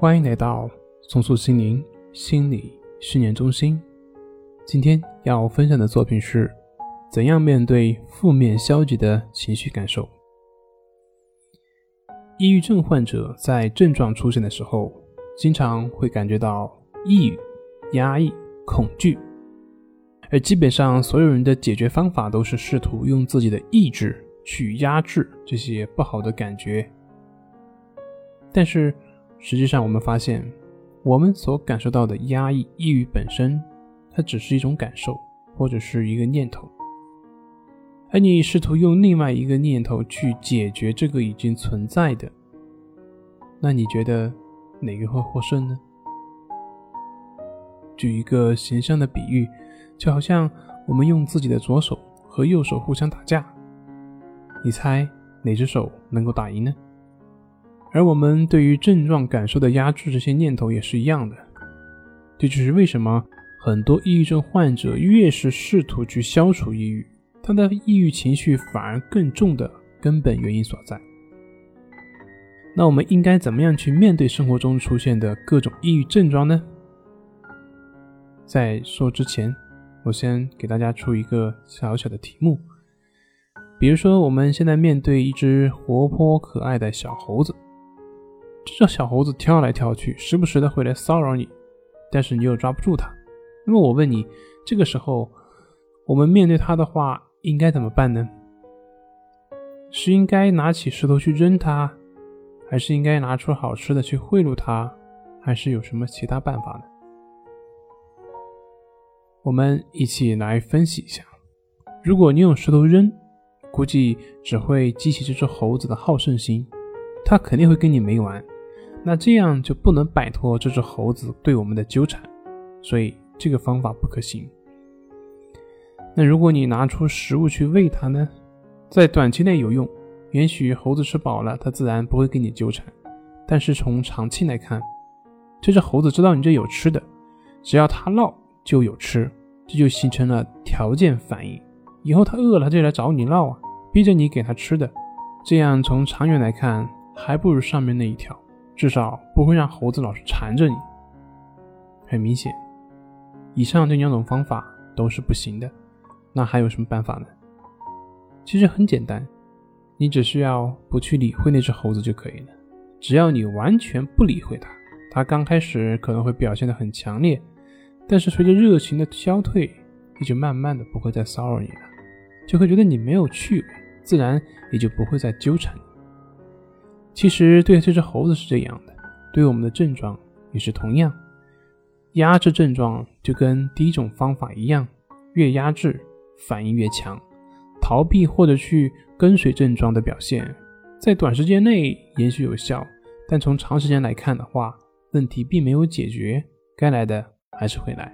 欢迎来到松树心灵心理训练中心。今天要分享的作品是：怎样面对负面消极的情绪感受？抑郁症患者在症状出现的时候，经常会感觉到抑郁、压抑、恐惧，而基本上所有人的解决方法都是试图用自己的意志去压制这些不好的感觉。但是，实际上我们发现，我们所感受到的压抑、抑郁本身，它只是一种感受，或者是一个念头。而你试图用另外一个念头去解决这个已经存在的，那你觉得哪个会获胜呢？举一个形象的比喻，就好像我们用自己的左手和右手互相打架，你猜哪只手能够打赢呢？而我们对于症状感受的压制，这些念头也是一样的。这就是为什么很多抑郁症患者越是试图去消除抑郁，他的抑郁情绪反而更重的根本原因所在。那我们应该怎么样去面对生活中出现的各种抑郁症状呢？在说之前，我先给大家出一个小小的题目，比如说我们现在面对一只活泼可爱的小猴子。这小猴子跳来跳去，时不时的会来骚扰你，但是你又抓不住它。那么我问你，这个时候我们面对它的话，应该怎么办呢？是应该拿起石头去扔它，还是应该拿出好吃的去贿赂它，还是有什么其他办法呢？我们一起来分析一下。如果你用石头扔，估计只会激起这只猴子的好胜心，它肯定会跟你没完。那这样就不能摆脱这只猴子对我们的纠缠，所以这个方法不可行。那如果你拿出食物去喂它呢，在短期内有用，也许猴子吃饱了，它自然不会跟你纠缠。但是从长期来看，这只猴子知道你这有吃的，只要它闹就有吃，这就形成了条件反应。以后它饿了就来找你闹啊，逼着你给它吃的。这样从长远来看，还不如上面那一条。至少不会让猴子老是缠着你。很明显，以上这两种方法都是不行的。那还有什么办法呢？其实很简单，你只需要不去理会那只猴子就可以了。只要你完全不理会它，它刚开始可能会表现得很强烈，但是随着热情的消退，也就慢慢的不会再骚扰你了，就会觉得你没有趣味，自然也就不会再纠缠你。其实对这只猴子是这样的，对我们的症状也是同样。压制症状就跟第一种方法一样，越压制反应越强。逃避或者去跟随症状的表现，在短时间内也许有效，但从长时间来看的话，问题并没有解决，该来的还是会来。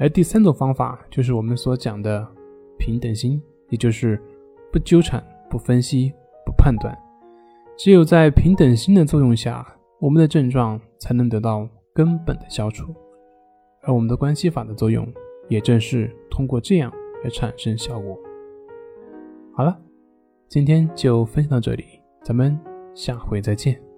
而第三种方法就是我们所讲的平等心，也就是不纠缠、不分析、不判断。只有在平等心的作用下，我们的症状才能得到根本的消除，而我们的关系法的作用，也正是通过这样来产生效果。好了，今天就分享到这里，咱们下回再见。